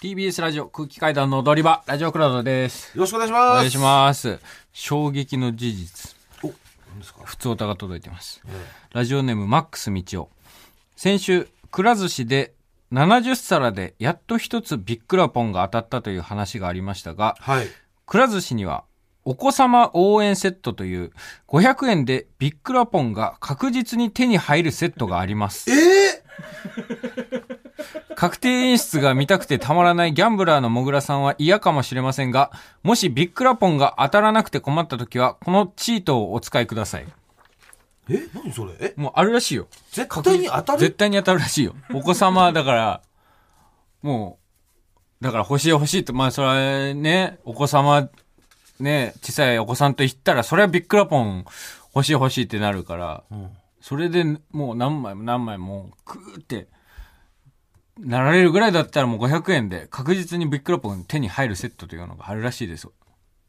TBS ラジオ空気階段の踊り場、ラジオクラウドです。よろしくお願いします。お願いします。衝撃の事実。お、何ですか？普通歌が届いてます。ラジオネームマックス道夫。先週、くら寿司で70皿でやっと一つビックラポンが当たったという話がありましたが、はい。くら寿司にはお子様応援セットという500円でビックラポンが確実に手に入るセットがあります。え確定演出が見たくてたまらないギャンブラーのもぐらさんは嫌かもしれませんが、もしビックラポンが当たらなくて困った時は、このチートをお使いください。ー、え何それ？え？もうあるらしいよ。絶対に当たる？絶対に当たるらしいよ。お子様だから、もう、だから欲しい欲しいと、まあそれはね、お子様、ね、小さいお子さんと言ったら、それはビックラポン欲しい欲しいってなるから、それでもう何枚も何枚も、クーって、なられるぐらいだったらもう500円で確実にビックラポン手に入るセットというのがあるらしいですよ。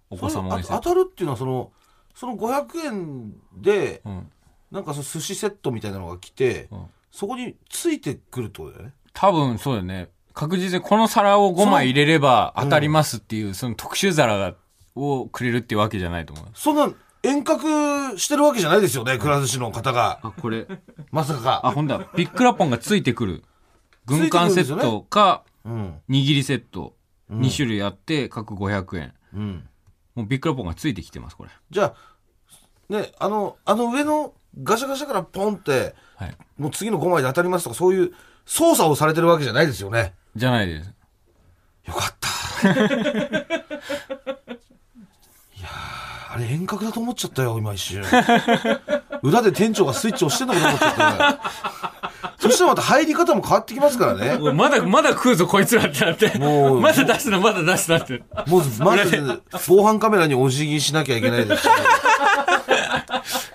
お子様応援セット。あ当たるっていうのはその、その500円で、うん。なんかその寿司セットみたいなのが来て、うんそこについてくるってことだよね。多分そうだよね。確実にこの皿を5枚入れれば当たりますっていう、その特殊皿がをくれるっていうわけじゃないと思う。そんな遠隔してるわけじゃないですよね、くら寿司の方が。あ、これ。まさあ、か。ほんだ。ビックラポンがついてくる。軍艦セットか、うん。握りセット。2種類あって、各500円。うん。もうビックラポンがついてきてます、これ。じゃあ、ね、あの、あの上のガシャガシャからポンって、はい。もう次の5枚で当たりますとか、そういう操作をされてるわけじゃないですよね。じゃないです。よかった。あれ遠隔だと思っちゃったよ、今一瞬。裏で店長がスイッチ押してんのかと思っちゃったね。そしたらまた入り方も変わってきますからね。おいまだ、まだ食うぞ、こいつらってなって。もうまだ出すな、まだ出すなって。もう、まず、防犯カメラにお辞儀しなきゃいけないですし、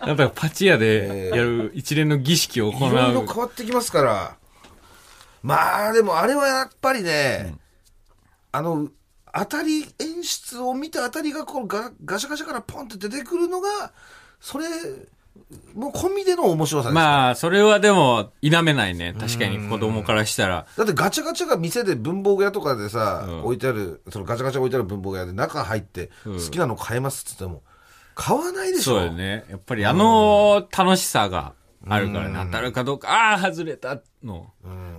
なんかパチ屋でやる一連の儀式を行いろいろう。変わってきますから。まあ、でもあれはやっぱりね、あの、当たり演出を見た当たりがこうガガシャガシャからポンって出てくるのが、それ、もう込みでの面白さです。まあ、それはでも、否めないね。確かに子供からしたら。だってガチャガチャが店で文房具屋とかでさ、うん置いてある、そのガチャガチャ置いてある文房具屋で中入って、うん好きなの買えますって言っても、買わないでしょ。そうだよね。やっぱりあの楽しさがあるからね。当たるかどうか、ああ、外れたの。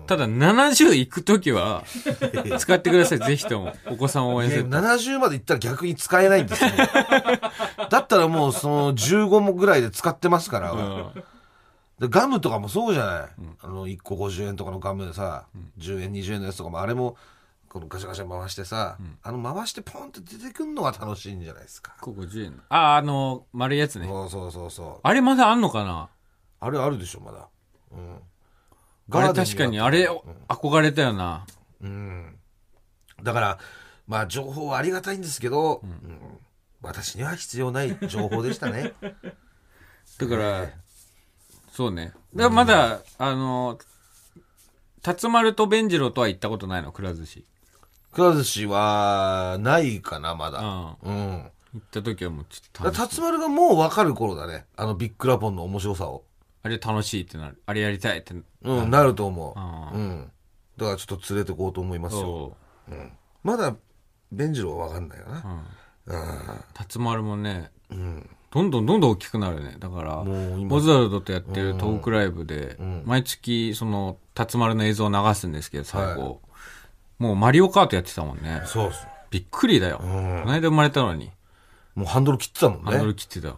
ただ、70行くときは、使ってください。ぜひとも。お子さん応援いやセット。70までいったら逆に使えないんですよ。だったらもうその15もぐらいで使ってますから。うんでガムとかもそうじゃない、あの1個50円とかのガムでさ、10円20円のやつとかもあれもこのガシャガシャ回してさ、あの回してポンって出てくるのが楽しいんじゃないですか、ここ10円。ああ、あの、丸いやつね。そうそうそうそうあれまだあんのかなあれあるでしょまだ。うん。あれ確かに、あれ、憧れたよな。うん。だからまあ情報はありがたいんですけど、うん。私には必要ない情報でしたね。だから、そうね。だまだ、あの、辰丸と弁次郎とは行ったことないの、くら寿司。くら寿司はないかなまだ。うん。うん。行った時はもうちょっと辰丸がもう分かる頃だね。あのビッグラポンの面白さをあれ楽しいってなる。あれやりたいって。うん、なると思あう。うん。だからちょっと連れてこうと思いますよ。そまだ、弁次郎は分かんないかう。うな。ん。辰丸もね、うん。どんどんどんどん大きくなるね。だから、もう今オズワルドとやってるトークライブで、ん毎月、その、辰丸の映像を流すんですけど、最後。もうマリオカートやってたもんね。そうっす。びっくりだよ。んこの間生まれたのに、もうハンドル切ってたもんハンドルね。切ってた。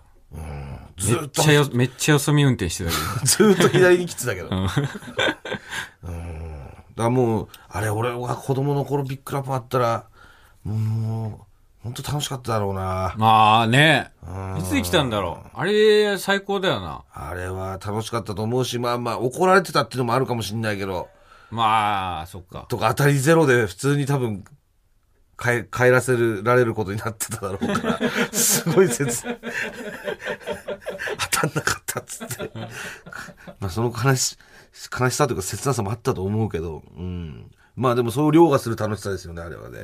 ずっとめっちゃ、よ、めっちゃよそ見運転してたけど。ずーっと左に切ってたけど。うん。だもう、あれ、俺が子供の頃ビッグラポンあったら、もう、本当楽しかっただろうな。まあねうん。いつできたんだろう。あれ、最高だよな。あれは楽しかったと思うし、まあまあ、怒られてたっていうのもあるかもしんないけど、まあ、そっか。とか当たりゼロで普通に多分帰帰らせるられることになってただろうから すごい切当たんなかったっつって。まあその悲し悲しさというか切なさもあったと思うけど、うん、まあでもそう凌駕する楽しさですよねあれはね、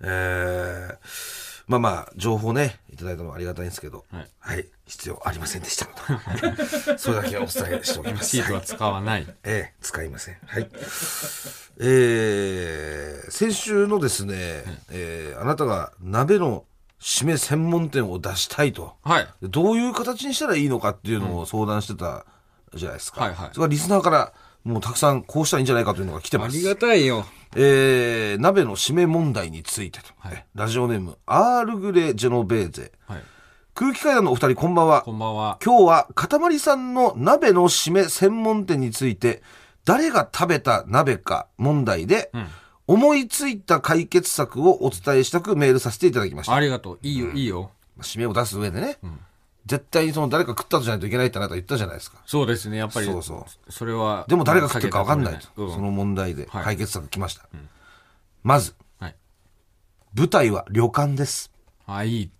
えーまあまあ、情報ね、いただいたのはありがたいんですけど、はい。はい、必要ありませんでしたので、それだけはお伝えしておきます。シートは使わない。ええ、使いません。はい。えー、先週のですね、えーあなたが鍋の締め専門店を出したいと。はい。どういう形にしたらいいのかっていうのを相談してたじゃないですか。はいはいそれからリスナーから、もうたくさんこうしたらいいんじゃないかというのが来てます。ありがたいよ。えー、鍋の締め問題についてと。はいラジオネーム、アールグレ・ジェノベーゼ。はい。空気階段のお二人こんばんはこ。んばんは。今日は、かたまりさんの鍋の締め専門店について、誰が食べた鍋か問題で、思いついた解決策をお伝えしたくメールさせていただきました。ありがとう。いいよ、いいよ。締めを出す上でね、絶対にその誰か食ったとじゃないといけないってあなた言ったじゃないですか。そうですね、やっぱり。そうそうそれは。でも誰が食ってるか分かんないと。うんその問題ではい解決策来ました。まず、はい。舞台は旅館です。あ、いい。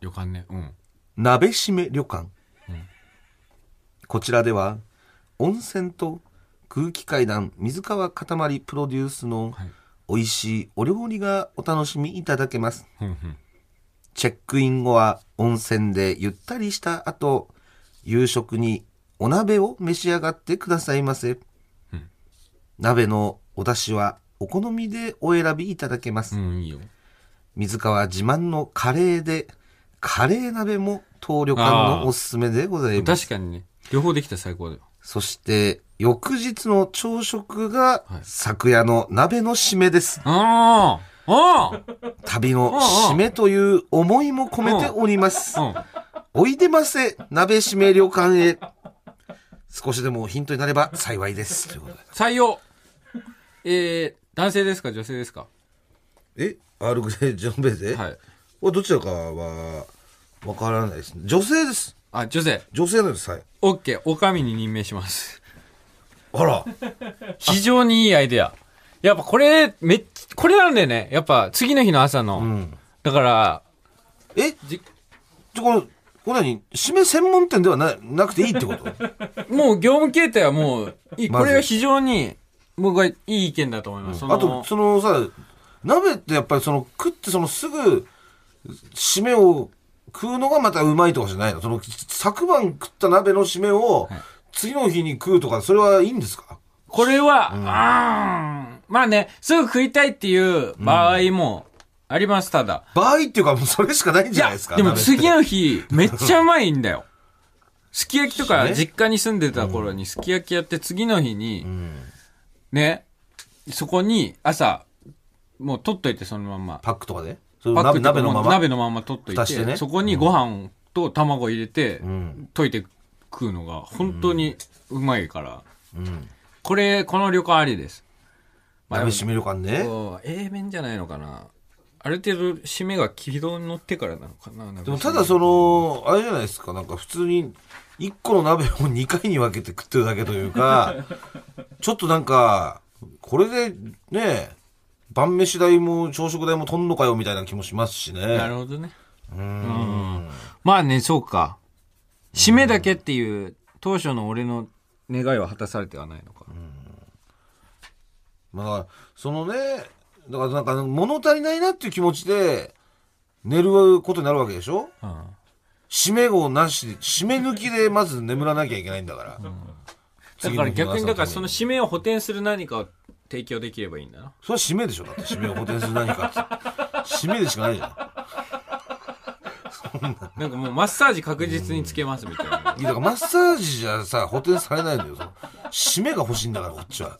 旅館ね。うん。鍋締め旅館、こちらでは温泉と空気階段水川かたまりプロデュースのはい美味しいお料理がお楽しみいただけます。チェックイン後は温泉でゆったりした後夕食にお鍋を召し上がってくださいませ、鍋のお出汁はお好みでお選びいただけます、うん、いいよ。水川自慢のカレーでカレー鍋も当旅館のおすすめでございます確かにね。両方できたら最高だよ。そして翌日の朝食がはい。昨夜の鍋の締めです、あああ旅の締めという思いも込めております。おいでませ鍋締め旅館へ。少しでもヒントになれば幸いです。ということで。採用。えー、男性ですか女性ですか？え？アールグレージョンベーゼ？はい。どちらかはわからないです。ね女性ですあ、女性。女性なんですはいオッケー。お上に任命します。あら非常にいいアイデア。やっぱこれ、めっこれなんだよね。やっぱ次の日の朝の。うんだから、え？じじゃこれこれ何？締め専門店ではななくていいってこと？もう業務形態はもう、いいこれは非常に、僕はいい意見だと思います。そのあと、そのさ、鍋ってやっぱりその食ってそのすぐ、締めを食うのがまたうまいとかじゃないの？その、昨晩食った鍋の締めを、次の日に食うとか、それはいいんですか？これは、あーまあね、すぐ食いたいっていう場合もあります、ただ。場合っていうかもうそれしかないんじゃないですか。でも次の日、めっちゃうまいんだよ。すき焼きとかね実家に住んでた頃にすき焼きやって次の日に、うんね、そこに朝、もう取っといてそのまんま。パックとかで？鍋鍋のまま。鍋のまま取っといて、ねそこにご飯と卵入れて、ん溶いて食うのが本当にうまいから、うん。これ、この旅館ありです。まあ鍋締め旅館ね。そう A 面じゃないのかな。ある程度締めが軌道に乗ってからなのかな。でもただその、あれじゃないですか、なんか普通に、1個の鍋を2回に分けて食ってるだけというか、ちょっとなんか、これでね、晩飯代も朝食代もとんのかよみたいな気もしますしね。なるほどね。うーん。まあね、そうか。締めだけっていう、当初の俺の願いは果たされてはないのか。まあ、そのね、だからなんか物足りないなっていう気持ちで、寝ることになるわけでしょ？うん締め号なしで、締め抜きでまず眠らなきゃいけないんだから。だから逆に、だからそのの締めを補填する何かを提供できればいいんだな。それは締めでしょだって締めを補填する何かって。締めでしかないじゃん。なんかもうマッサージ確実につけますみたいな。いやだからマッサージじゃさ、補填されないのよ。その締めが欲しいんだから、こっちは。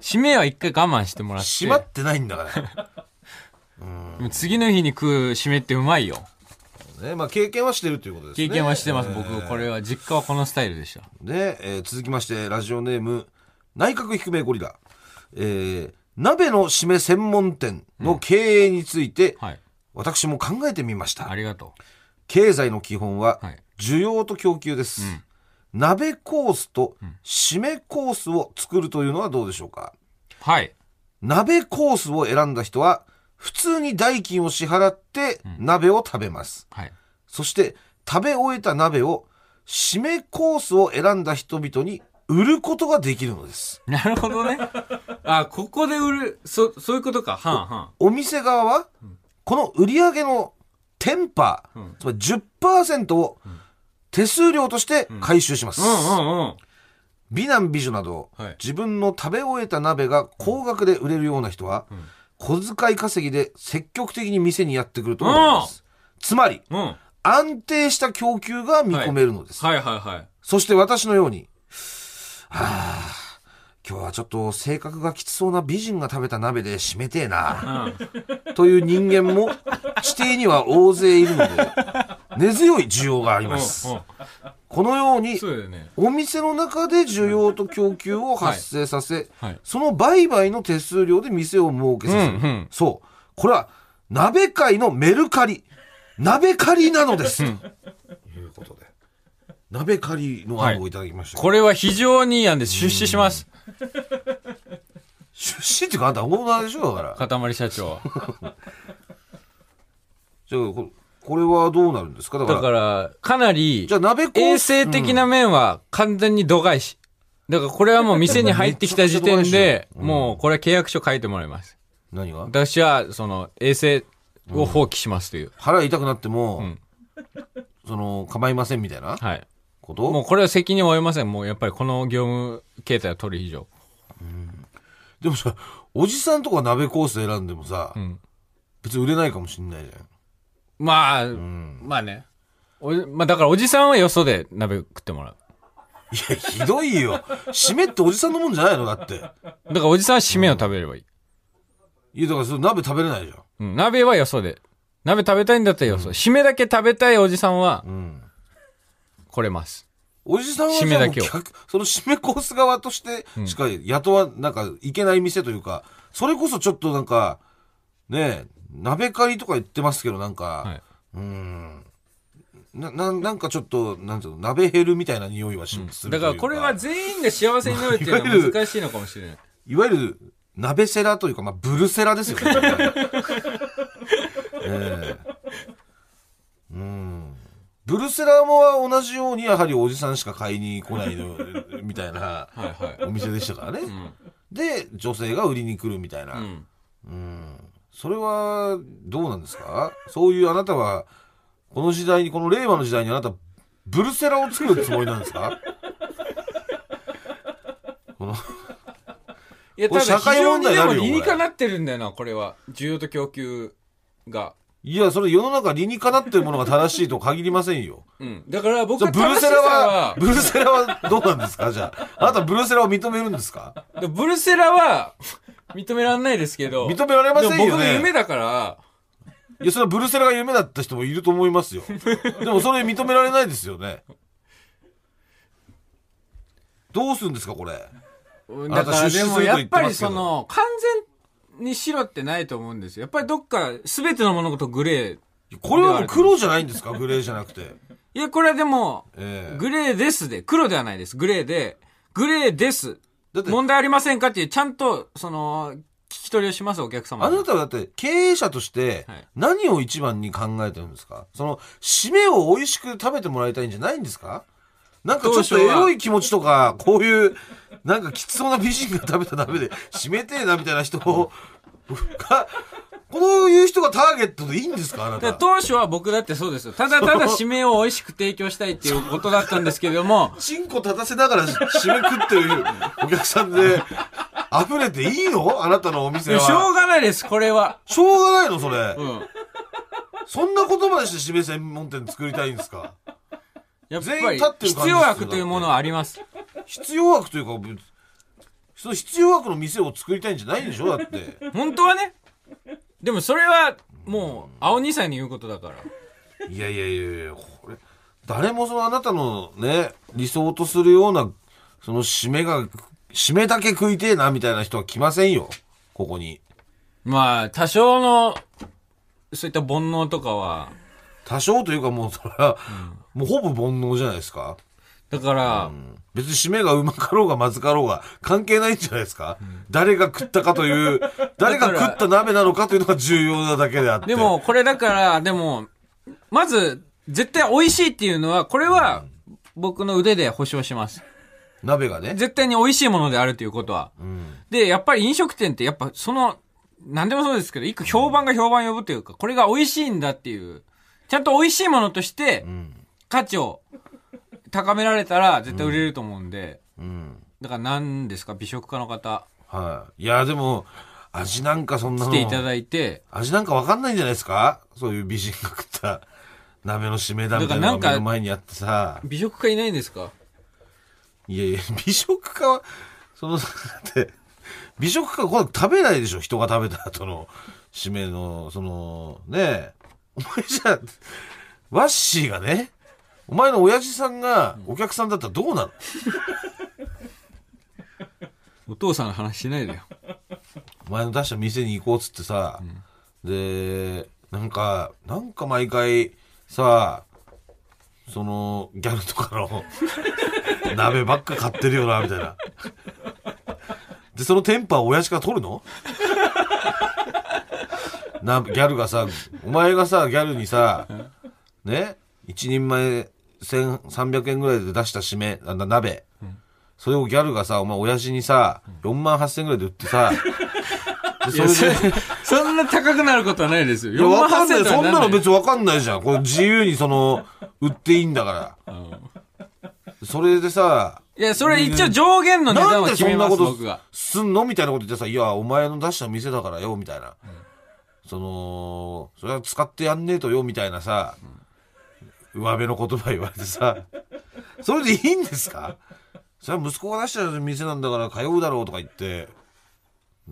締めは一回我慢してもらって。締まってないんだから。次の日に食う締めってうまいよ。ね、まあ経験はしてるということですね。経験はしてます、えー僕。これは、実家はこのスタイルでした。で、えー続きまして、ラジオネーム、内閣低めゴリラ。えー鍋の締め専門店の経営について、はい。私も考えてみましたあ。りがと経済の基本ははい、需要と供給です。うん鍋コースと締めコースを作るというのはどうでしょうか？う。はい。鍋コースを選んだ人は、普通に代金を支払って鍋を食べます。はい。そして、食べ終えた鍋を、締めコースを選んだ人々に売ることができるのです。なるほどね。あ、ここで売る、そ、そういうことか。はんはん。お店側は、この売り上げの10%、つまり10%を手数料として回収します。うんうんうん。美男美女など、はい自分の食べ終えた鍋が高額で売れるような人は、小遣い稼ぎで積極的に店にやってくると思います。つまり、うん。安定した供給が見込めるのです。はいはいはい。そして私のように、はあ、今日はちょっと性格がきつそうな美人が食べた鍋で締めてえな、という人間も地底には大勢いるので、根強い需要があります。うんうんこのように。お店の中で需要と供給を発生させ、はいその売買の手数料で店を設けさせる。うんうんそう。これは、鍋界のメルカリ。鍋借りなのです。鍋借りの案をいただきました。これは非常にいい案です。出資します。出資っていうかあんたオーナーでしょだから。塊社長。じゃあこ、これはどうなるんですか？だから。だから、かなりじゃあ鍋衛生的な面は完全に度外視。だからこれはもう店に入ってきた時点で、うんもうこれは契約書書いてもらいます。何が？私は、その、衛生を放棄しますという。腹痛くなっても、んその、構いませんみたいな？はい。こと？もうこれは責任を負えません。もうやっぱりこの業務形態を取る以上。でもさ、おじさんとか鍋コース選んでもさ、ん別に売れないかもしんないじゃん。まあ、まあね。おまあだからおじさんはよそで鍋食ってもらう。いや、ひどいよ。締めっておじさんのもんじゃないの？だって。だからおじさんは締めを食べればいい。いや、だからそれ鍋食べれないじゃん。うん、鍋はよそで。鍋食べたいんだったらよそ。締めだけ食べたいおじさんはうん。来れます。おじさんは締めだけをその締めコース側としてしか雇わ、なんか、いけない店というか、それこそちょっとなんか、ねえ、鍋借りとか言ってますけど、なんか、はい。うん。な、ななんかちょっと、なんていうの、鍋ヘルみたいな匂いはし、するというだからこれは全員が幸せになるっていうのは 難しいのかもしれない。いわゆる、鍋セラというか、まあ、ブルセラですよね。ええうん。ブルセラも同じように、やはりおじさんしか買いに来ないの、みたいな。お店でしたからね。んで、女性が売りに来るみたいな。ううん。ん。それは、どうなんですか？そういうあなたは、この時代に、この令和の時代にあなた、ブルセラを作るつもりなんですか？このいや、ただ非社会常にでも問題に理にかなってるんだよな、これは。需要と供給が。いや、それ世の中理にかなってるものが正しいと限りませんよ。うん。だから僕はブルセラはは、ブルセラはどうなんですか？じゃあ。あなたブルセラを認めるんですか？でブルセラは認められないですけど。認められませんよね僕の夢だから、いや、それはブルセラが夢だった人もいると思いますよ。でもそれ認められないですよね。どうするんですか、これ？だからでもやってぱりその、完全に白ってないと思うんですよ。やっぱりどっか全ての物事グレー。これは黒じゃないんですか？グレーじゃなくて。いや、これはでも、ええグレーですで、黒ではないです。グレーで、グレーです。だって、問題ありませんかっていう、ちゃんと、その、聞き取りをします、お客様に。あなたはだって経営者としてはい何を一番に考えてるんですか？その、締めを美味しく食べてもらいたいんじゃないんですか？なんかちょっとエロい気持ちとか、こういう、なんかきつそうな美人が食べた鍋で締めてえなみたいな人を、が、こういう人がターゲットでいいんですかあなでた。当初は僕だってそうですよ。ただただ締めを美味しく提供したいっていうことだったんですけれども、チンコ立たせながら締め食ってるお客さんで、溢れていいの？あなたのお店しょは。うがないです、これは。しょうがないのそれ。うん。そんなことまでして締め専門店作りたいんですか？やっぱり必要悪というものはあります。必要悪というか、ぶその必要悪の店を作りたいんじゃないんでしょ？だって。本当はね。でもそれは、もう、青2歳に言うことだから。いやいやいやいや、これ、誰もそのあなたのね、理想とするような、その締めが、締めだけ食いてえなみたいな人は来ませんよ。ここに。まあ、多少の、そういった煩悩とかは、多少というかもうそれは、もうほぼ煩悩じゃないですか。だから、別に締めがうまかろうがまずかろうが関係ないんじゃないですか、誰が食ったかという、誰が食った鍋なのかというのが重要なだけであって。でも、これだから、でも、まず、絶対美味しいっていうのは、これは、僕の腕で保証します。鍋がね。絶対に美味しいものであるということは。うん。で、やっぱり飲食店って、やっぱその、何でもそうですけど、一個評判が評判呼ぶというか、これが美味しいんだっていう、ちゃんと美味しいものとしてうん。価値を高められたら絶対売れると思うんで、うん。だから何ですか？美食家の方はい。いや、でも、味なんかそんなの。来ていただいて、味なんかわかんないんじゃないですか？そういう美人が食った鍋の締めだみたいなのの前にあってさ。美食家いないんですか？いやいや、美食家は、その、だって、美食家はこれ食べないでしょ？人が食べた後の締めの、その、ねえ。お前じゃあ、ワッシーがね、お前の親父さんがお客さんだったらどうなの？お父さんの話しないでよ。お前の出した店に行こうっつってさ、で、なんか、なんか毎回さ、その、ギャルとかの 鍋ばっか買ってるよな、みたいな。で、そのテンパー親父から取るの？な、ギャルがさ、お前がさ、ギャルにさ、ね、一人前1300円ぐらいで出した締め、あな鍋。それをギャルがさ、お前親父にさ、4万8000円ぐらいで売ってさ、それで、そそんな高くなることはないですよ。いや、わかんない。48,000そんなの別に。にわかんないじゃん。これ自由にその、売っていいんだから。それでさ、いや、それ一応上限の値段なんでは決めます、そんなこと僕が。すんのみたいなこと言ってさ、いや、お前の出した店だからよ、みたいな。その、それは使ってやんねえとよ、みたいなさ、上辺の言葉言われてさ、それでいいんですか？それは息子が出した店なんだから通うだろうとか言って、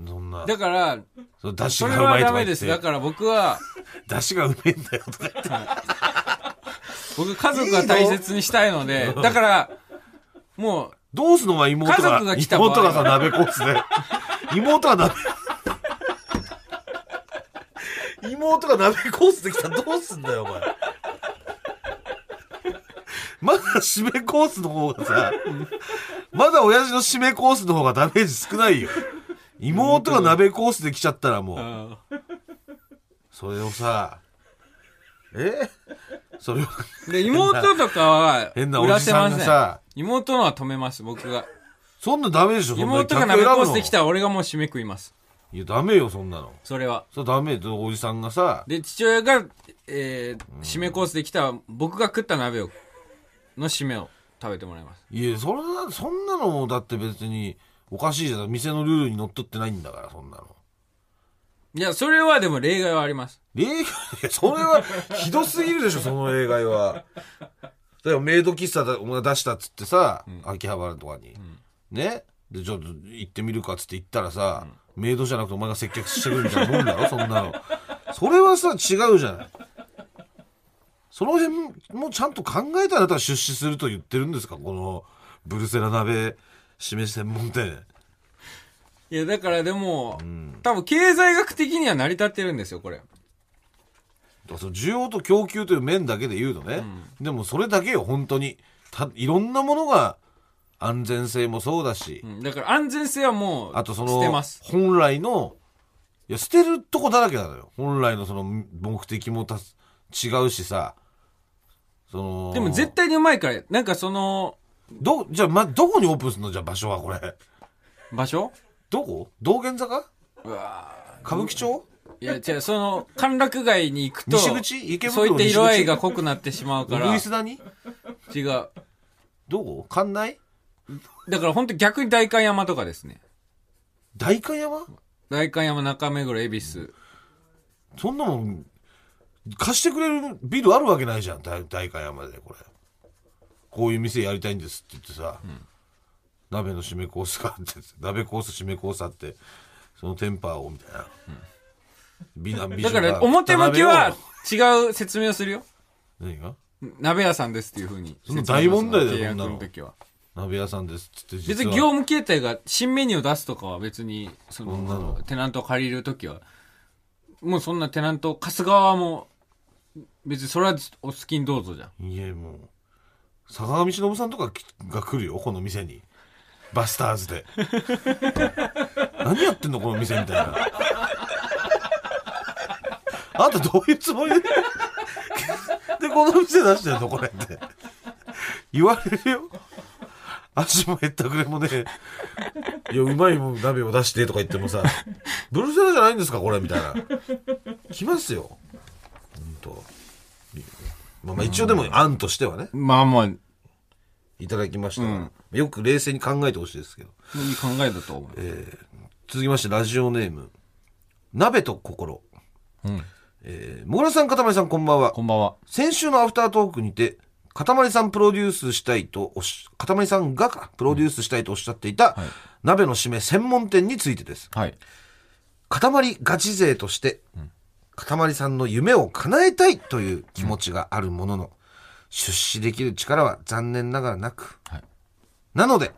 そんな、だから、その出汁それはがうまいとダメです。か言って、だから僕は、出汁がうめえんだよとか言って。僕家族が大切にしたいので、だから、もう、どうすんのお前妹家が。族が来た妹がさ、鍋コースで。妹が鍋。妹が鍋コースで来たらどうすんだよ、お前。まだ締めコースの方がさ、まだ親父の締めコースの方がダメージ少ないよ。妹が鍋コースで来ちゃったらもう、それをさ、え？それを、で、妹とかは、変なおじさんません。がさ、妹のは止めます、僕が。そんなダメでしょ、妹が鍋コースで来たら俺がもう締め食います。いや、ダメよ、そんなの。それは。それダメよ、おじさんがさ、で、父親が、えー、締めコースで来た僕が食った鍋を、の締めを食べてもらいます。いや、それな、そんなのもだって別におかしいじゃん。店のルールにのっとってないんだから、そんなの。いや、それはでも例外はあります。例外、いやそれはひどすぎるでしょ、その例外は。だよ、メイド喫茶だお前出したっつってさ、秋葉原とかに。ね？で、ちょっと行ってみるかっつって行ったらさ、メイドじゃなくてお前が接客してくるみたいなもんだろ、そんなの。それはさ、違うじゃない。その辺もちゃんと考えたら出資すると言ってるんですか？このブルセラ鍋示し専門店。いや、だからでも、多分経済学的には成り立ってるんですよ、これ。その需要と供給という面だけで言うとね、でもそれだけよ本当に。たいろんなものが安全性もそうだし、うん。だから安全性はもう、あとその。本来のいや捨てるとこだらけなのよ。本来のその目的もた違うしさそのでも絶対にうまいから、なんかその、どじゃあ、ま、どこにオープンするの？じゃあ場所はこれ。場所？どこ？道玄坂？うわ歌舞伎町？いや、違う、その、歓楽街に行くと、西口？池そう袋いった色合いが西濃くなってしまう口から、違ウグイス谷？う。どこ？館内？だから本当逆に代官山とかですね。代官山？代官山、中目黒、恵比寿。そんなもん、貸してくれるビルあるわけないじゃん、大大会山で、これ。こういう店やりたいんですって言ってさ、鍋の締めコースがあって、鍋コース、締めコースあって、そのテンパーを、みたいな。美男美女がだから表向きは違う説明をするよ。何が？鍋屋さんですっていうふうに。そんな大問題だよそのの時は。鍋屋さんですって別に業務形態が新メニューを出すとかは別に、そのの、テナントを借りるときは、もうそんなテナント、貸す側も、別にそれはお好きにどうぞじゃん。いや、もう、坂上忍さんとかが来るよ、この店に。バスターズで。何やってんの、この店みたいな。あんたどういうつもりで、で、この店出してんの、これって。言われるよ。足も減ったくれもね、いや、うまいもん鍋を出してとか言ってもさ、ブルセラじゃないんですか、これ、みたいな。来ますよ。まあまあ一応でも案としてはね、まあまあ、いいただきましたから、よく冷静に考えてほしいですけど。い考えだと思う。続きまして、ラジオネーム、鍋と心。うん。えー、もぐらさん、かたまりさん、こんばんはこ。んばんは。先週のアフタートークにて、かたまりさんプロデュースしたいとおっし、かたまりさんがかプロデュースしたいとおっしゃっていた、はい鍋の締め専門店についてです。はい。かたまりガチ勢として、かたまりさんの夢を叶えたいという気持ちがあるものの、出資できる力は残念ながらなく、はいなので、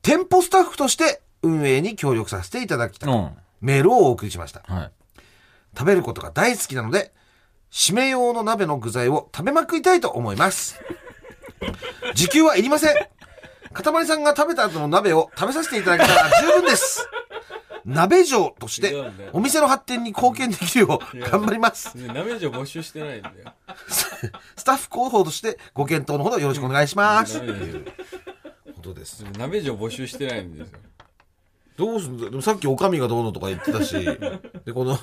店舗スタッフとして運営に協力させていただきたい、うん。メールをお送りしました。はい。食べることが大好きなので、締め用の鍋の具材を食べまくりたいと思います。時給はいりません。かたまりさんが食べた後の鍋を食べさせていただけたら十分です。鍋嬢としてお店の発展に貢献できるよう頑張ります。鍋嬢募集してないんだよ。スタッフ広報としてご検討のほどよろしくお願いします。鍋嬢ことです。鍋嬢募集してないんですよ。どうすんだ？でもさっきおかみがどうのとか言ってたし、で、この、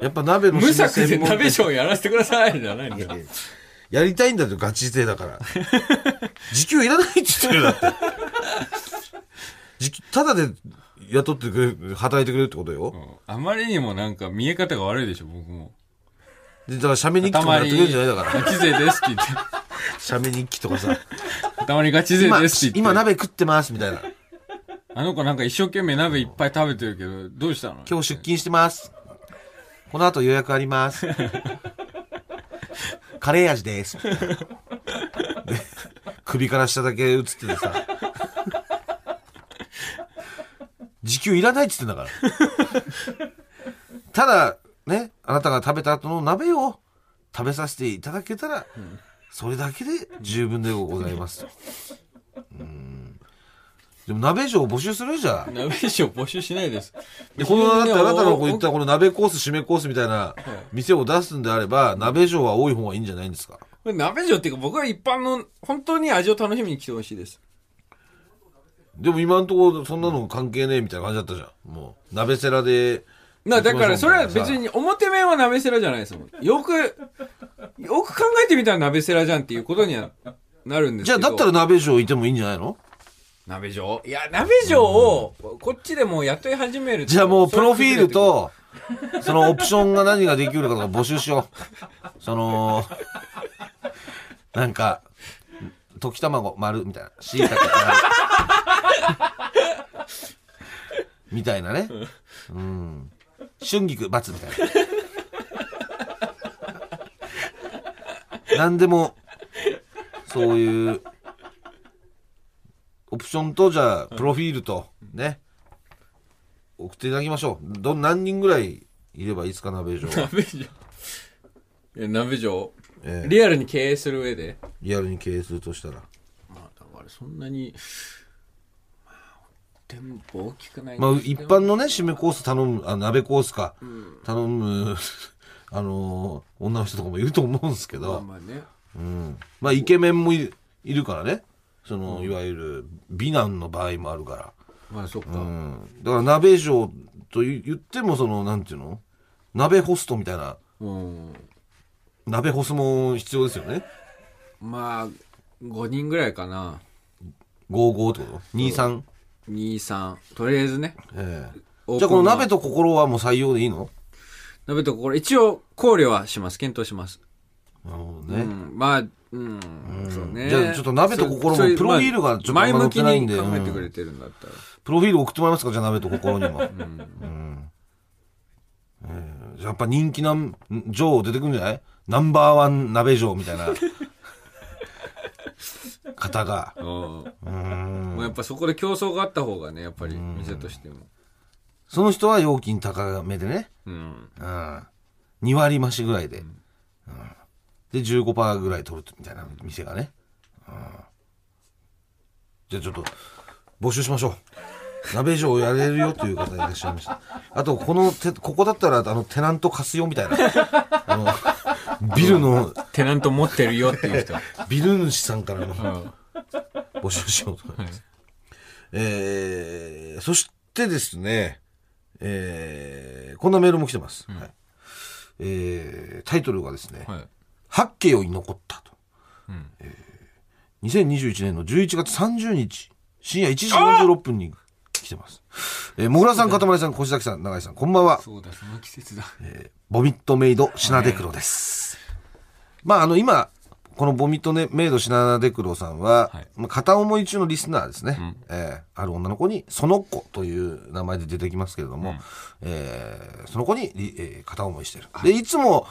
やっぱ鍋の無策で鍋嬢やらせてくださいじゃないんだよ。やりたいんだよ、ガチ勢だから。時給いらないって言ってるよ、だって。時給、ただで雇ってくれる、働いてくれるってことよ。あまりにもなんか見え方が悪いでしょ、僕も。で、だから、写メ日記とかやってくれるんじゃないだから。ガチ勢ですって言って。写メ日記とかさ。たまにガチ勢今ですって言って。今鍋食ってます、みたいな。あの子なんか一生懸命鍋いっぱい食べてるけど、どうしたの？今日出勤してます。この後予約あります。カレー味です。で首から下だけ映っててさ。時給いらないって言ってんだから。ただ、ね、あなたが食べた後の鍋を食べさせていただけたら、それだけで十分でございます。うんでも鍋嬢募集するじゃん。鍋嬢募集しないです。でこのだってあなたのこう言ったここの鍋コース、締めコースみたいな店を出すんであれば、鍋嬢は多い方がいいんじゃないんですか？れ鍋嬢っていうか僕は一般の、本当に味を楽しみに来てほしいです。でも今のところそんなの関係ねえみたいな感じだったじゃん。もう、鍋セラで。なだからそれは別に表面は鍋セラじゃないですもん。よく、よく考えてみたら鍋セラじゃんっていうことにはなるんですじゃあけど。だったら鍋嬢いてもいいんじゃないの？鍋嬢いや、鍋嬢を、こっちでもう雇い始めるじゃあもうプロフィール、と、そのオプションが何ができるかとか募集しよう。その、なんか、溶き卵丸みたいな。しいたけ丸。みたいなね。うん。春菊×みたいな。なんでも、そういう、オプションと、じゃあ、プロフィールと、ね。送っていただきましょう。ど、何人ぐらいいればいいですか、鍋嬢は。鍋嬢。いや、鍋嬢。ええリアルに経営する上で。リアルに経営するとしたら。まあ、だからそんなに、まあ、店舗大きくないまあ、一般のね、締めコース頼む、あ、鍋コースか、頼む、あのー女の人とかもいると思うんですけまあど、まあね。うん。まあ、イケメンもいるいるからね。その、いわゆる、美男の場合もあるから。まあそっか。うん。だから、鍋嬢と言言っても、その、なんていうの？鍋ホストみたいな、うん。鍋ホスも必要ですよね。まあ、5人ぐらいかな。55ってこと ?23? 2、3。とりあえずね。ええじゃあこの鍋と心はもう採用でいいの？鍋とこれ一応考慮はします。検討します。なるほどね。うん。まあ、うん。そうね。じゃあちょっと鍋と心もプロフィールがちょっと前向きに載ってないんで考えてくれてるんだったら。プロフィール送ってもらえますか？じゃあ鍋と心にも。うんええじゃあやっぱ人気なん女出てくるんじゃない？ナンバーワン鍋嬢みたいな 方が。うん。うんもうやっぱそこで競争があった方がね、やっぱり店としても。その人は料金高めでね。うん。うん。2割増しぐらいで。うん、で、15%ぐらい取るみたいな店がね。うん、じゃあちょっと、募集しましょう。鍋嬢やれるよという方いらっしゃいました。あと、このて、ここだったら、あの、テナント貸すよみたいな。あの、ビルの、テナント持ってるよっていう人。ビル主さんからのうん。募集しようと思います。えー、そしてですね、えー、こんなメールも来てます。はい。えー、タイトルがですね、はい。八景を残ったと。うんえー2021年の11月30日、深夜1時46分に来てます。えー、もぐらさん、かたまりさん、越崎さん、永井さん、こんばんは。そうだ、その季節だ。ボミットメイドシナデクロです。まあ、あの、今、このボミットメイドシナデクロさんは、はいまあ、片思い中のリスナーですね。えーある女の子に、その子という名前で出てきますけれども、えーその子に、りえー片思いしてる。で、いつも、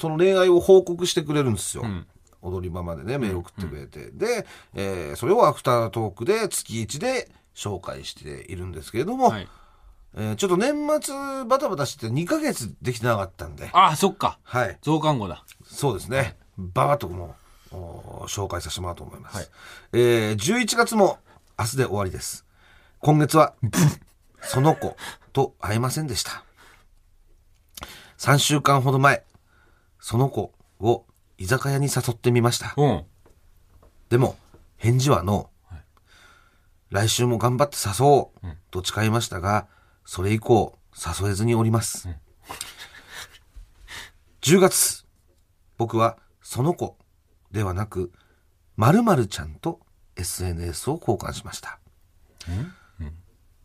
その恋愛を報告してくれるんですよ。ん踊り場までね、メール送ってくれて。で、えーそれをアフタートークで月1で紹介しているんですけれども、はい。えーちょっと年末バタバタして2ヶ月できてなかったんで、あ、そっか。はい。増刊号だ。そうですね。ババッともうお紹介させてもらおうと思います。はいえー11月も明日で終わりです。今月は、その子と会えませんでした。3週間ほど前、その子を居酒屋に誘ってみました。うん。でも、返事はノー。来週も頑張って誘おうと誓いましたが、それ以降、誘えずにおります。10月、僕はその子ではなく、〇〇ちゃんと SNS を交換しました。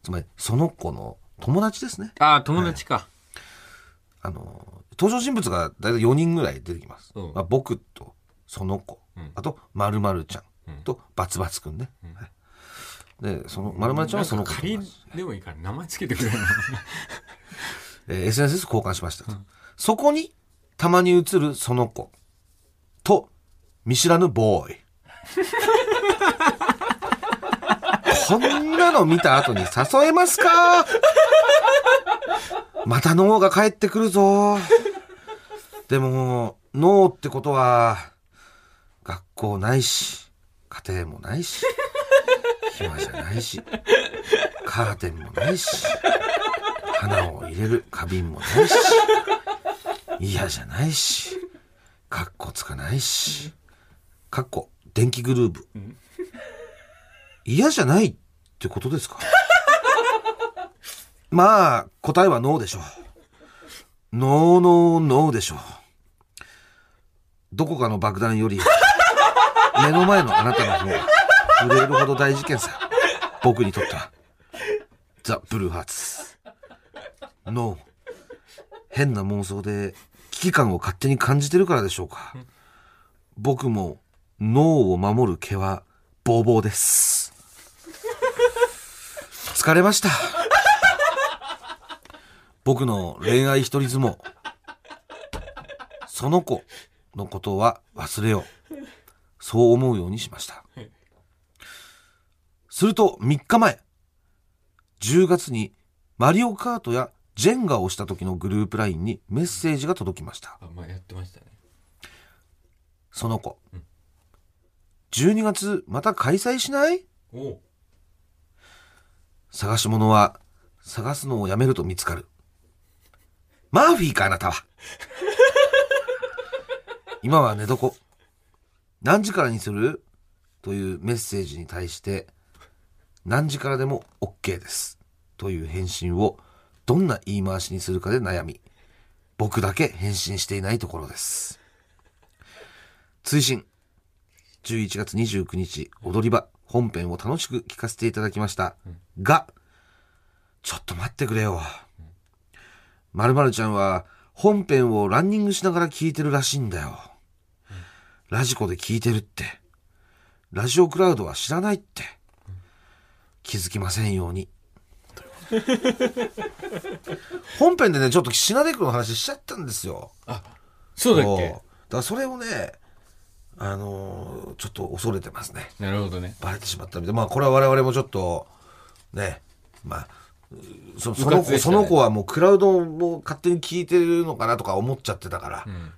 つまり、その子の友達ですね。あ、友達か。あの、登場人物が大体4人ぐらい出てきます。うんまあ、僕とその子、んあと〇〇ちゃんとバツバツくんね。はいで、その〇〇ちゃんはその子と仮でもいいから名前つけてくれる えー SNS 交換しましたと、そこにたまに映るその子。と見知らぬボーイ。こんなの見た後に誘えますか？また脳が帰ってくるぞ。でも、脳ってことは、学校ないし、家庭もないし、暇じゃないし、カーテンもないし、花を入れる花瓶もないし、嫌じゃないし、かっこつかないし、かっこ電気グルーブ。嫌じゃないってことですか？まあ、答えはノーでしょう。ノーノーノーでしょう。どこかの爆弾より、目の前のあなたの方が震えるほど大事件さ。僕にとっては。ザ・ブルーハーツ。ノー。変な妄想で危機感を勝手に感じてるからでしょうか。僕も脳を守る毛はボーボーです。疲れました。僕の恋愛一人相撲。その子のことは忘れよう。そう思うようにしました。すると3日前、10月にマリオカートやジェンガをした時のグループラインにメッセージが届きました。あ、まあやってましたね。その子。12月また開催しない？探し物は探すのをやめると見つかる。マーフィーかあなたは。今は寝床。何時からにする？というメッセージに対して、何時からでも OK です。という返信をどんな言い回しにするかで悩み、僕だけ返信していないところです。追伸11月29日、踊り場、本編を楽しく聞かせていただきました。が、ちょっと待ってくれよ。まるまるちゃんは本編をランニングしながら聞いてるらしいんだよ。ラジコで聞いてるって。ラジオクラウドは知らないって。気づきませんように。本編でね、ちょっとシナデクの話しちゃったんですよ。そうそうだっけ？だからそれをね、あのーちょっと恐れてますね。なるほどね。バレてしまったみたい。まあこれは我々もちょっとねまあうそその子、ね。その子はもうクラウドも勝手に聞いてるのかなとか思っちゃってたから、ん。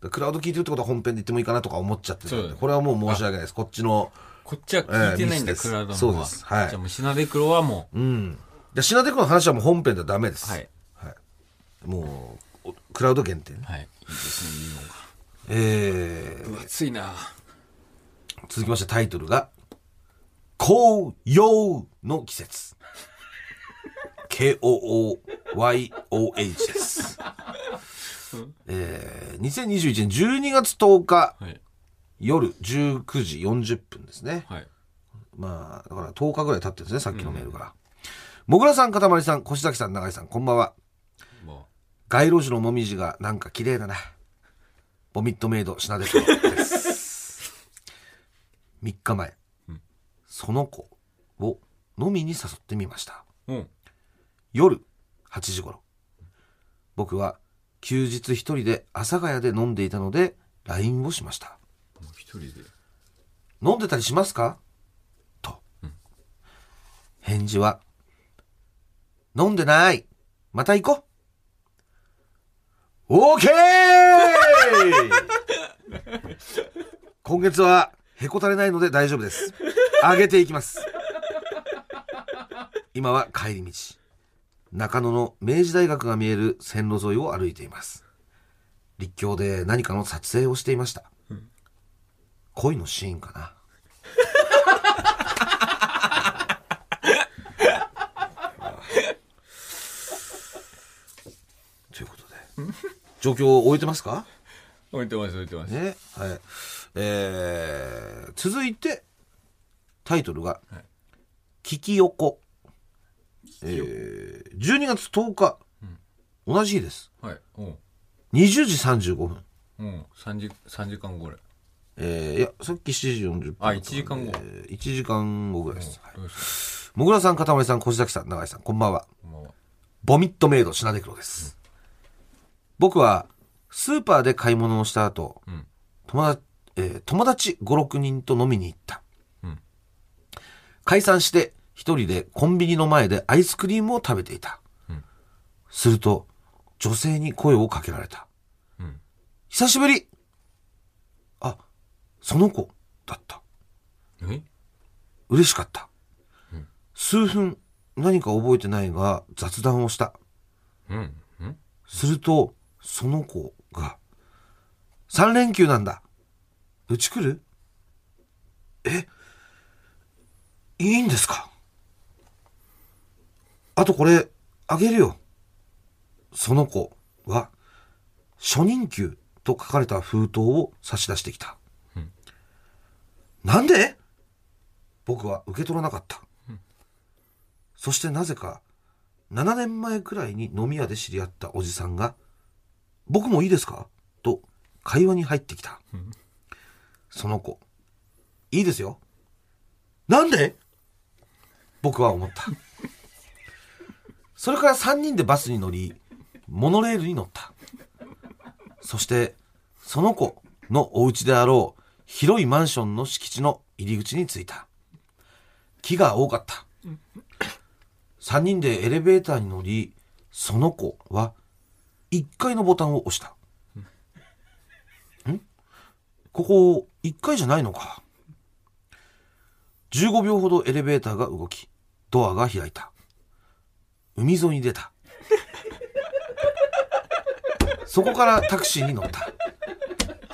でクラウド聞いてるってことは本編で言ってもいいかなとか思っちゃってたんでこれはもう申し訳ないです。こっちのこっちは聞いてないんだ、えークラウドの方そうは。です。はい。じゃあもうシナデクロはもう。ん。でシナデクの話はもう本編ではダメです、う、はい。はい。もうおクラウド限定ね。はい。いいですね、いいのが。えー。分厚いな。続きましてタイトルが「紅葉の季節」K-O-O-Y-O-H です、えー2021年12月10日はい。夜19時40分ですね。はい。まあ、だから10日ぐらい経ってるんですね、さっきのメールから。もぐらさん、かたまりさん、越崎さん、永井さん、こんばんは。も街路樹のもみじがなんか綺麗だな。ボミットメイド品出しです。3日前、その子を飲みに誘ってみました。う。うん。夜8時頃。僕は休日一人で阿佐ヶ谷で飲んでいたので LINE をしました。一人で。飲んでたりしますか？と。うん返事は、飲んでない。また行こう。オーケー今月はへこたれないので大丈夫です。上げていきます。今は帰り道。中野の明治大学が見える線路沿いを歩いています。立教で何かの撮影をしていました。恋のシーンかな。ということで、状況を終えてますか？置いてます、置いてます。ね。はい。えー、続いて、タイトルが、はい聞き横。えー、12月10日、同じ日です。はい。うん。20時35分。うん。3時、三時間後ぐらい。えー、いや、さっき7時40分。あ1時間後えー、1時間後ぐらいです。はいもぐらさん、かたまりさん、小崎さん、永井さん、こんばんは。こんばんは。ボミットメイド品出黒です。僕は、スーパーで買い物をした後、ん友達、えー友達5、6人と飲みに行った。うん解散して、一人でコンビニの前でアイスクリームを食べていた。んすると、女性に声をかけられた。うん久しぶりあ、その子だった。え？嬉しかった。数分、何か覚えてないが雑談をした。うん。うんすると、その子が、三連休なんだ。うち来る？え？いいんですか？あとこれ、あげるよ。その子は、初任給と書かれた封筒を差し出してきた。なんで？僕は受け取らなかった。そしてなぜか、7年前くらいに飲み屋で知り合ったおじさんが、僕もいいですか？と会話に入ってきた。その子、いいですよ。なんで？僕は思った。それから3人でバスに乗り、モノレールに乗った。そして、その子のお家であろう広いマンションの敷地の入り口に着いた。木が多かった。3人でエレベーターに乗り、その子は1階のボタンを押した。ん？ここ1階じゃないのか。15秒ほどエレベーターが動き、ドアが開いた。海沿いに出た。そこからタクシーに乗った。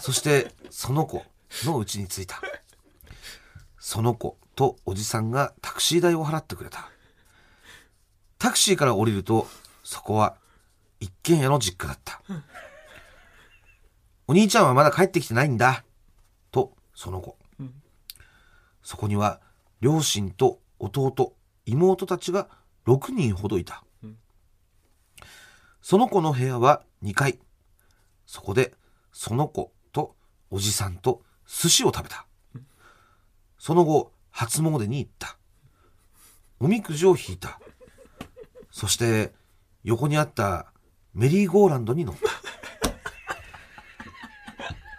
そして、その子の家に着いた。その子とおじさんがタクシー代を払ってくれた。タクシーから降りると、そこは一軒家の実家だった。お兄ちゃんはまだ帰ってきてないんだ。と、その子。そこには、両親と弟、妹たちが6人ほどいた。その子の部屋は2階。そこで、その子とおじさんと寿司を食べた。その後、初詣に行った。おみくじを引いた。そして、横にあったメリーゴーランドに乗った。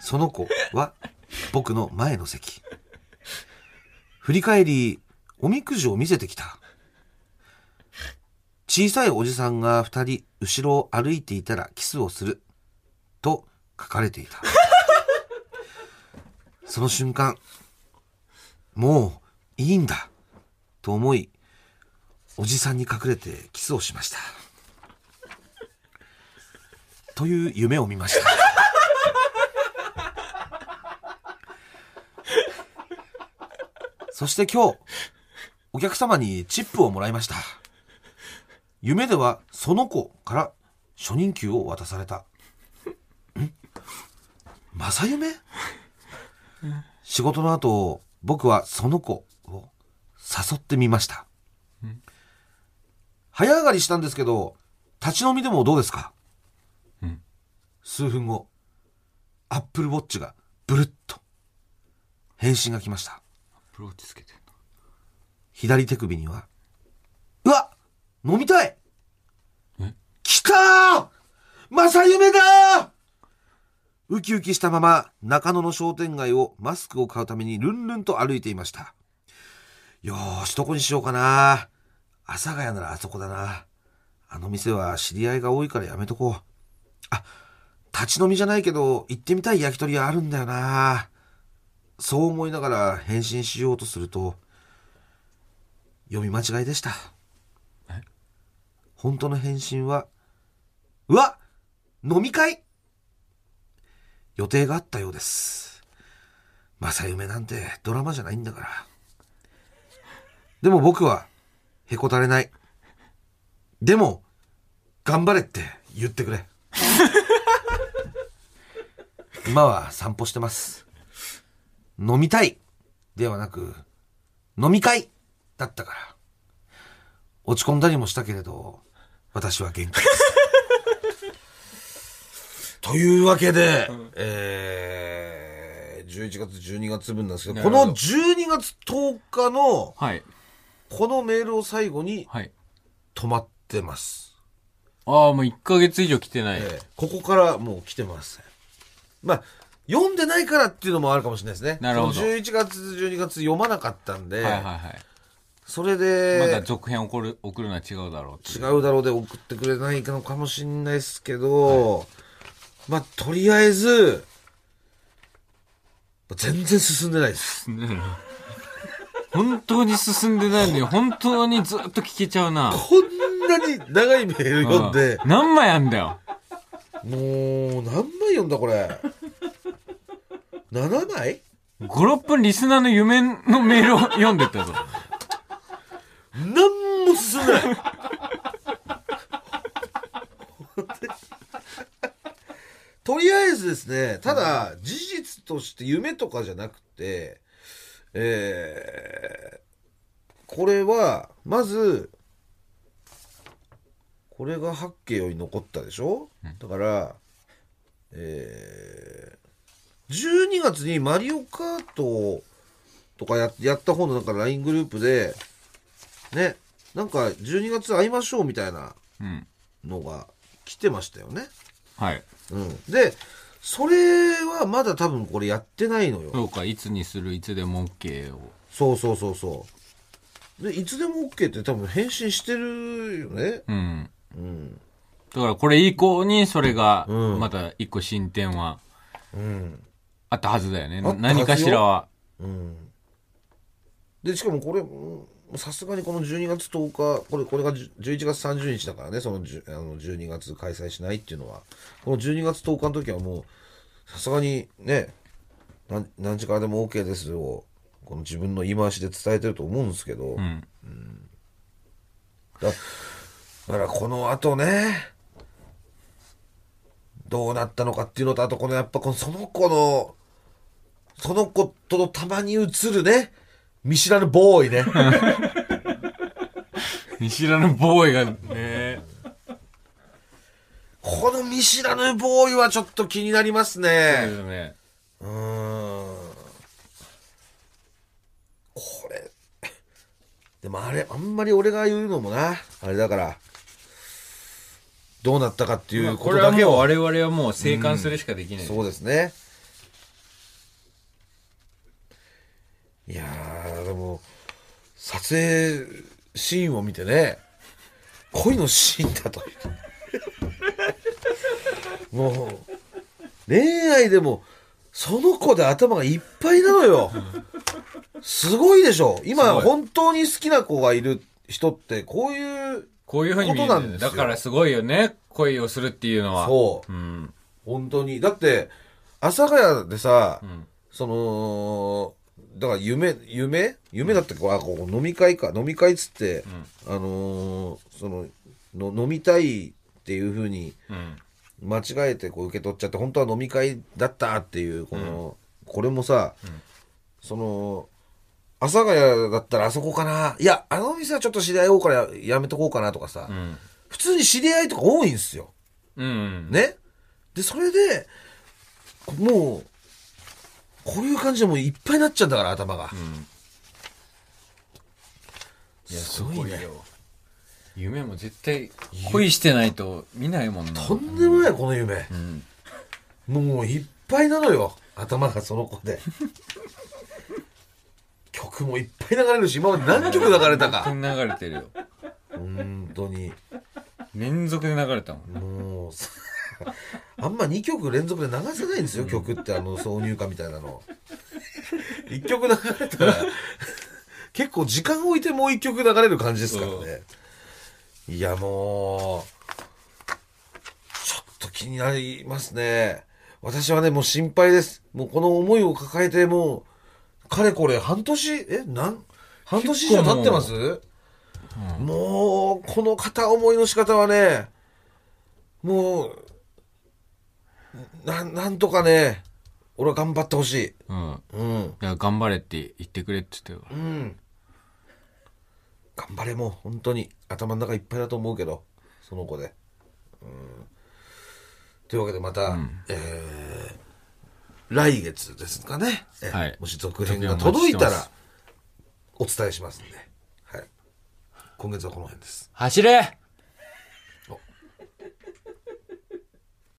その子は僕の前の席。振り返り、おみくじを見せてきた。小さいおじさんが二人後ろを歩いていたらキスをする。と書かれていた。その瞬間、もういいんだ。と思い、おじさんに隠れてキスをしました。という夢を見ました。そして今日、お客様にチップをもらいました。夢ではその子から初任給を渡された。ん？正夢？仕事の後、僕はその子を誘ってみました。早上がりしたんですけど、立ち飲みでもどうですか、うん数分後、アップルウォッチがブルッと返信が来ました。プローチつけてんの？左手首には、うわ飲みたいえ？来たー正夢だウキウキしたまま中野の商店街をマスクを買うためにルンルンと歩いていました。よーし、どこにしようかな。阿佐ヶ谷ならあそこだな。あの店は知り合いが多いからやめとこう。あ、立ち飲みじゃないけど行ってみたい焼き鳥屋あるんだよな。そう思いながら返信しようとすると、読み間違いでした。本当の返信は、うわ飲み会？予定があったようです。正夢なんてドラマじゃないんだから。でも僕は、へこたれない。でも、頑張れって言ってくれ。今は散歩してます。飲みたいではなく、飲み会だったから。落ち込んだりもしたけれど、私は元気です。というわけで、えー、11月、12月分なんですけど、このなるほど12月10日の、はい。このメールを最後にはい。止まってます。ああ、もう1ヶ月以上来てない。えーここからもう来てます。まあ、読んでないからっていうのもあるかもしれないですね。なるほどその11月、12月読まなかったんで、はいはいはい。それで、まだ続編送る、送るのは違うだろう違うだろうで送ってくれないのかもしれないですけど、まあ、とりあえず、全然進んでないです。本当に進んでないのに、本当にずっと聞けちゃうな。こんなに長いメール読んで、うん何枚あんだよ。もう、何枚読んだこれ。7枚？5、6分リスナーの夢のメールを読んでったぞ。何も進んでない。とりあえずですね、ただ、事実として夢とかじゃなくて、えー、これは、まず、これが八景より残ったでしょ、だから、えー、12月にマリオカートとかややった方のなんか LINE グループで、ね、なんか12月会いましょうみたいなうん。のが来てましたよね。はい。うん。で、それはまだ多分これやってないのよ。そうか、いつにする、いつでも OK を。そうそうそうそう。で、いつでも OK って多分返信してるよね。うん。うん。だからこれ以降にそれが、うんまた一個進展はうん。あったはずだよね。何かしらは。うん。で、しかもこれ、うんさすがにこの12月10日、これ、これが10 11月30日だからね、その10あの12月開催しないっていうのは。この12月10日の時はもう、さすがにね、何何時からでも OK ですを、この自分の言い回しで伝えてると思うんですけど、うん。だだからこの後ね、どうなったのかっていうのと、あとこのやっぱこのその子の、その子とのたまに映るね、見知らぬボーイね。見知らぬボーイがね。この見知らぬボーイはちょっと気になりますそうね。ですね。うーん。これ、でもあれ、あんまり俺が言うのもな、あれだから、どうなったかっていうこことれはだけを。もう我々はもう生還するしかできない。そうですね。いやー、撮影シーンを見てね、恋のシーンだと。もう、恋愛でも、その子で頭がいっぱいなのよ。すごいでしょ。す今、本当に好きな子がいる人って、こういう、こういうふうに見えるんですよだからすごいよね。恋をするっていうのは。そう。うん。本当に。だって、阿佐ヶ谷でさ、んその、だから夢、夢？夢だったっけ？あ、ここ飲み会か。飲み会っつって、あのーそのの、飲みたいっていうふうにうん。間違えてこう受け取っちゃって本当は飲み会だったっていうこの、これもさ、その阿佐ヶ谷だったらあそこかな？いやあの店はちょっと知り合い多いからやめとこうかなとかさ、うん。普通に知り合いとか多いんですよ。うん。ね？でそれでもうこういう感じでもういっぱいになっちゃうんだから頭が、んいや、すごいねよ。夢も絶対恋してないと見ないもんな。とんでもないこの夢、うん。もういっぱいなのよ頭がその子で 曲もいっぱい流れるし今まで何曲流れたか本当に流れてるよ。本当に連続で流れたもん。もうさあんま2曲連続で流せないんですよ、曲ってあの挿入歌みたいなの。1曲流れたら結構時間置いてもう1曲流れる感じですからね。いやもうちょっと気になりますね。私はねもう心配です。もうこの思いを抱えてもうかれこれ半年えなん半年以上経ってます？もうこの片思いの仕方はねもうななんとかね俺は頑張ってほしい。うん。うん。いや、頑張れって言ってくれって言ってたよ。うん。頑張れもう本当に。頭の中いっぱいだと思うけど。その子で、うん、というわけでまた、えー来月ですかね、えはい。もし続編が届いたらお伝えしますんで、はい、今月はこの辺です。走れ